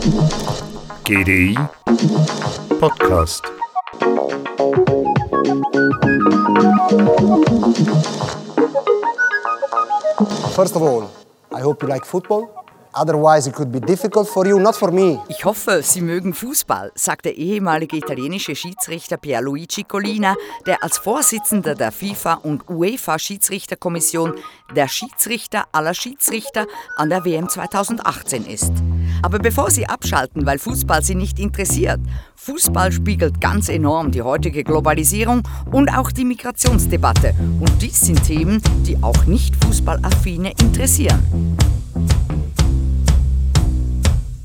GDI Podcast. First of all, I hope you like football. Otherwise, it could be difficult for you, not for me. Ich hoffe, Sie mögen Fußball, sagt der ehemalige italienische Schiedsrichter Pierluigi Collina, der als Vorsitzender der FIFA- und UEFA-Schiedsrichterkommission der Schiedsrichter aller Schiedsrichter an der WM 2018 ist. Aber bevor Sie abschalten, weil Fußball Sie nicht interessiert, Fußball spiegelt ganz enorm die heutige Globalisierung und auch die Migrationsdebatte. Und dies sind Themen, die auch nicht Fußballaffine interessieren.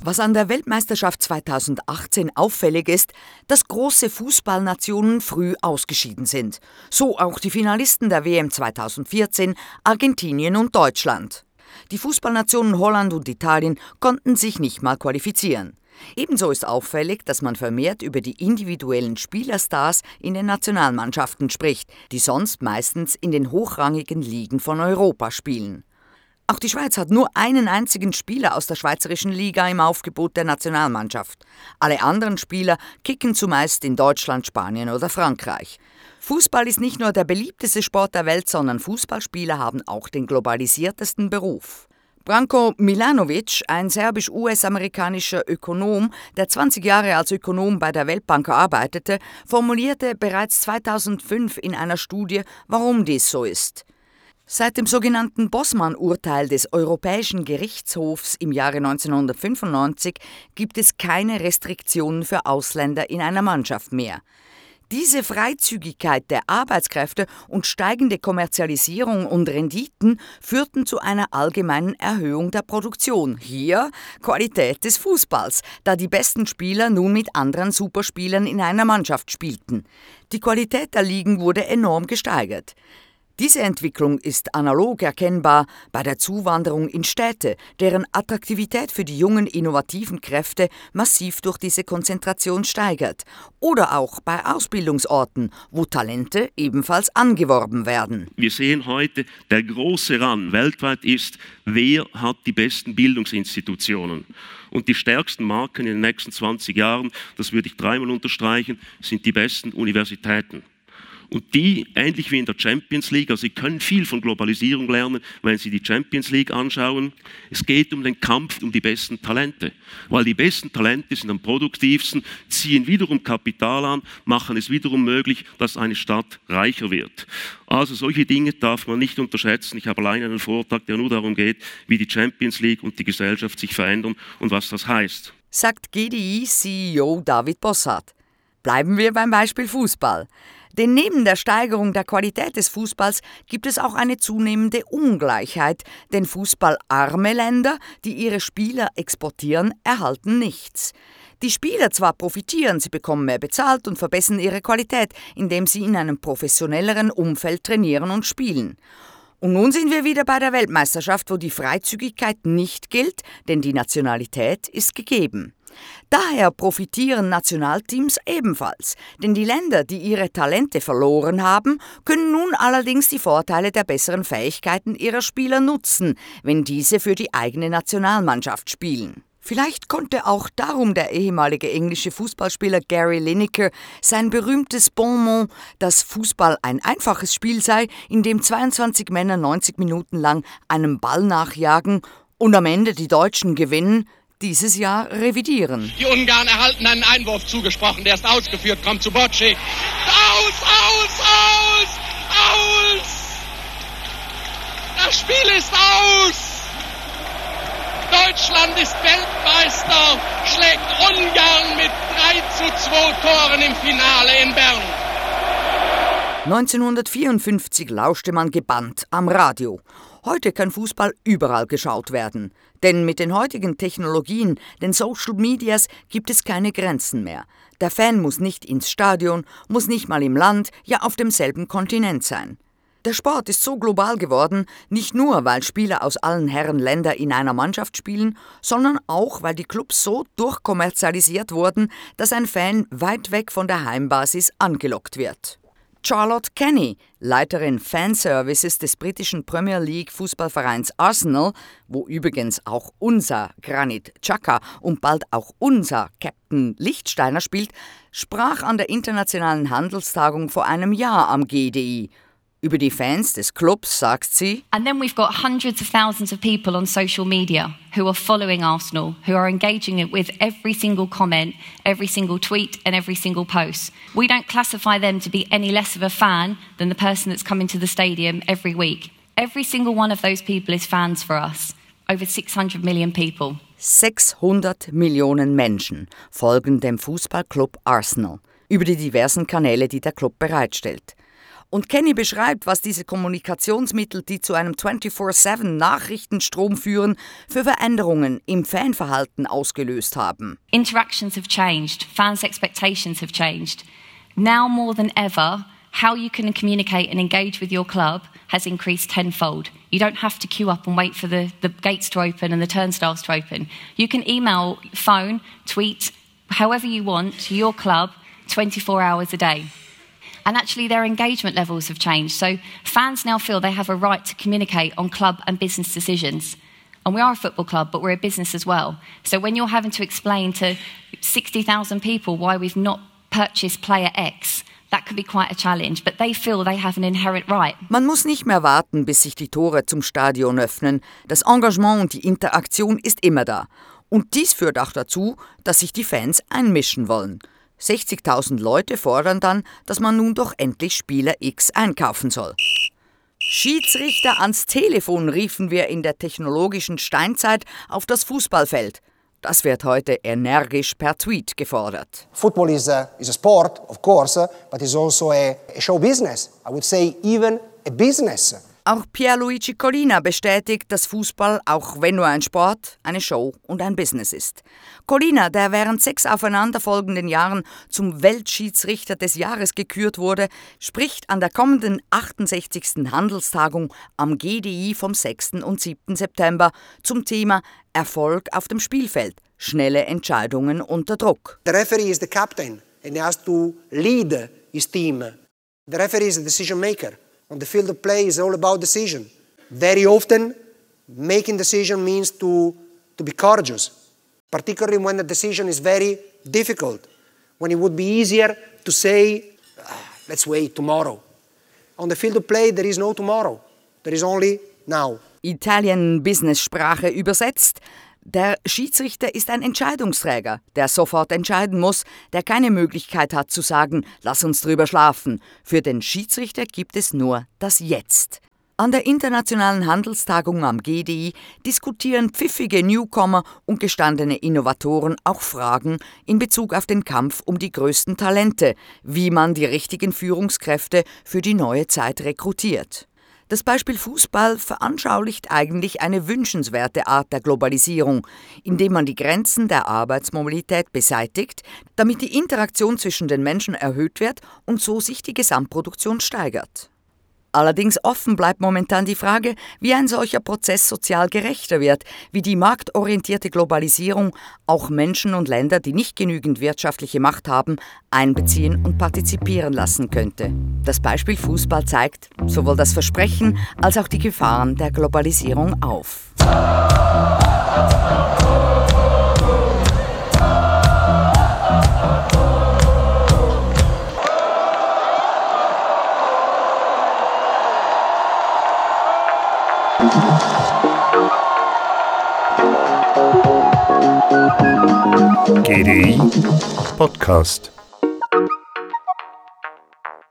Was an der Weltmeisterschaft 2018 auffällig ist, dass große Fußballnationen früh ausgeschieden sind. So auch die Finalisten der WM 2014, Argentinien und Deutschland. Die Fußballnationen Holland und Italien konnten sich nicht mal qualifizieren. Ebenso ist auffällig, dass man vermehrt über die individuellen Spielerstars in den Nationalmannschaften spricht, die sonst meistens in den hochrangigen Ligen von Europa spielen. Auch die Schweiz hat nur einen einzigen Spieler aus der schweizerischen Liga im Aufgebot der Nationalmannschaft. Alle anderen Spieler kicken zumeist in Deutschland, Spanien oder Frankreich. Fußball ist nicht nur der beliebteste Sport der Welt, sondern Fußballspieler haben auch den globalisiertesten Beruf. Branko Milanovic, ein serbisch-US-amerikanischer Ökonom, der 20 Jahre als Ökonom bei der Weltbank arbeitete, formulierte bereits 2005 in einer Studie, warum dies so ist. Seit dem sogenannten Bossmann-Urteil des Europäischen Gerichtshofs im Jahre 1995 gibt es keine Restriktionen für Ausländer in einer Mannschaft mehr. Diese Freizügigkeit der Arbeitskräfte und steigende Kommerzialisierung und Renditen führten zu einer allgemeinen Erhöhung der Produktion. Hier Qualität des Fußballs, da die besten Spieler nun mit anderen Superspielern in einer Mannschaft spielten. Die Qualität der Ligen wurde enorm gesteigert. Diese Entwicklung ist analog erkennbar bei der Zuwanderung in Städte, deren Attraktivität für die jungen innovativen Kräfte massiv durch diese Konzentration steigert, oder auch bei Ausbildungsorten, wo Talente ebenfalls angeworben werden. Wir sehen heute, der große Run weltweit ist, wer hat die besten Bildungsinstitutionen. Und die stärksten Marken in den nächsten 20 Jahren, das würde ich dreimal unterstreichen, sind die besten Universitäten. Und die, ähnlich wie in der Champions League, also Sie können viel von Globalisierung lernen, wenn Sie die Champions League anschauen. Es geht um den Kampf um die besten Talente. Weil die besten Talente sind am produktivsten, ziehen wiederum Kapital an, machen es wiederum möglich, dass eine Stadt reicher wird. Also solche Dinge darf man nicht unterschätzen. Ich habe allein einen Vortrag, der nur darum geht, wie die Champions League und die Gesellschaft sich verändern und was das heißt. Sagt GDI-CEO David Bossart. Bleiben wir beim Beispiel Fußball. Denn neben der Steigerung der Qualität des Fußballs gibt es auch eine zunehmende Ungleichheit, denn fußballarme Länder, die ihre Spieler exportieren, erhalten nichts. Die Spieler zwar profitieren, sie bekommen mehr bezahlt und verbessern ihre Qualität, indem sie in einem professionelleren Umfeld trainieren und spielen. Und nun sind wir wieder bei der Weltmeisterschaft, wo die Freizügigkeit nicht gilt, denn die Nationalität ist gegeben. Daher profitieren Nationalteams ebenfalls, denn die Länder, die ihre Talente verloren haben, können nun allerdings die Vorteile der besseren Fähigkeiten ihrer Spieler nutzen, wenn diese für die eigene Nationalmannschaft spielen. Vielleicht konnte auch darum der ehemalige englische Fußballspieler Gary Lineker sein berühmtes Bonmot, dass Fußball ein einfaches Spiel sei, in dem 22 Männer 90 Minuten lang einem Ball nachjagen und am Ende die Deutschen gewinnen, dieses Jahr revidieren. Die Ungarn erhalten einen Einwurf zugesprochen, der ist ausgeführt, kommt zu Bocci. Aus, aus, aus, aus! Das Spiel ist aus! Deutschland ist Weltmeister, schlägt Ungarn mit 3 zu 2 Toren im Finale in Bern. 1954 lauschte man gebannt am Radio. Heute kann Fußball überall geschaut werden. Denn mit den heutigen Technologien, den Social Medias, gibt es keine Grenzen mehr. Der Fan muss nicht ins Stadion, muss nicht mal im Land, ja auf demselben Kontinent sein. Der Sport ist so global geworden, nicht nur, weil Spieler aus allen Herren Länder in einer Mannschaft spielen, sondern auch, weil die Clubs so durchkommerzialisiert wurden, dass ein Fan weit weg von der Heimbasis angelockt wird. Charlotte Kenny, Leiterin Fanservices des britischen Premier League Fußballvereins Arsenal, wo übrigens auch unser Granit Xhaka und bald auch unser Captain Lichtsteiner spielt, sprach an der Internationalen Handelstagung vor einem Jahr am GDI Über die Fans des Clubs sagt sie. And then we've got hundreds of thousands of people on social media who are following Arsenal, who are engaging with every single comment, every single tweet, and every single post. We don't classify them to be any less of a fan than the person that's coming to the stadium every week. Every single one of those people is fans for us. Over 600 million people. 600 Millionen Menschen folgen dem Fußballclub Arsenal über die diversen Kanäle, die der Club bereitstellt. Und Kenny beschreibt, was diese Kommunikationsmittel, die zu einem 24-7-Nachrichtenstrom führen, für Veränderungen im Fanverhalten ausgelöst haben. Interactions have changed, fans' expectations have changed. Now more than ever, how you can communicate and engage with your club has increased tenfold. You don't have to queue up and wait for the, the gates to open and the turnstiles to open. You can email, phone, tweet, however you want to your club 24 hours a day. And actually, their engagement levels have changed. So fans now feel they have a right to communicate on club and business decisions. And we are a football club, but we're a business as well. So when you're having to explain to 60,000 people why we've not purchased player X. Man muss nicht mehr warten, bis sich die Tore zum Stadion öffnen. Das Engagement und die Interaktion ist immer da. Und dies führt auch dazu, dass sich die Fans einmischen wollen. 60.000 Leute fordern dann, dass man nun doch endlich Spieler X einkaufen soll. Schiedsrichter ans Telefon riefen wir in der technologischen Steinzeit auf das Fußballfeld. Das wird heute energisch per Tweet gefordert. Football is a, is a sport, of course, but it's also a, a show business. I would say even a business. Auch Pierluigi Collina bestätigt, dass Fußball, auch wenn nur ein Sport, eine Show und ein Business ist. Collina, der während sechs aufeinanderfolgenden Jahren zum Weltschiedsrichter des Jahres gekürt wurde, spricht an der kommenden 68. Handelstagung am GDI vom 6. und 7. September zum Thema Erfolg auf dem Spielfeld, schnelle Entscheidungen unter Druck. The referee is the captain and he has to lead his team. The referee is the decision maker. On the field of play is all about decision. Very often, making decision means to, to be courageous, particularly when the decision is very difficult, when it would be easier to say, ah, let's wait tomorrow. On the field of play, there is no tomorrow. There is only now. Italian Business-Sprache übersetzt. Der Schiedsrichter ist ein Entscheidungsträger, der sofort entscheiden muss, der keine Möglichkeit hat zu sagen, lass uns drüber schlafen. Für den Schiedsrichter gibt es nur das Jetzt. An der Internationalen Handelstagung am GDI diskutieren pfiffige Newcomer und gestandene Innovatoren auch Fragen in Bezug auf den Kampf um die größten Talente, wie man die richtigen Führungskräfte für die neue Zeit rekrutiert. Das Beispiel Fußball veranschaulicht eigentlich eine wünschenswerte Art der Globalisierung, indem man die Grenzen der Arbeitsmobilität beseitigt, damit die Interaktion zwischen den Menschen erhöht wird und so sich die Gesamtproduktion steigert. Allerdings offen bleibt momentan die Frage, wie ein solcher Prozess sozial gerechter wird, wie die marktorientierte Globalisierung auch Menschen und Länder, die nicht genügend wirtschaftliche Macht haben, einbeziehen und partizipieren lassen könnte. Das Beispiel Fußball zeigt sowohl das Versprechen als auch die Gefahren der Globalisierung auf. Podcast.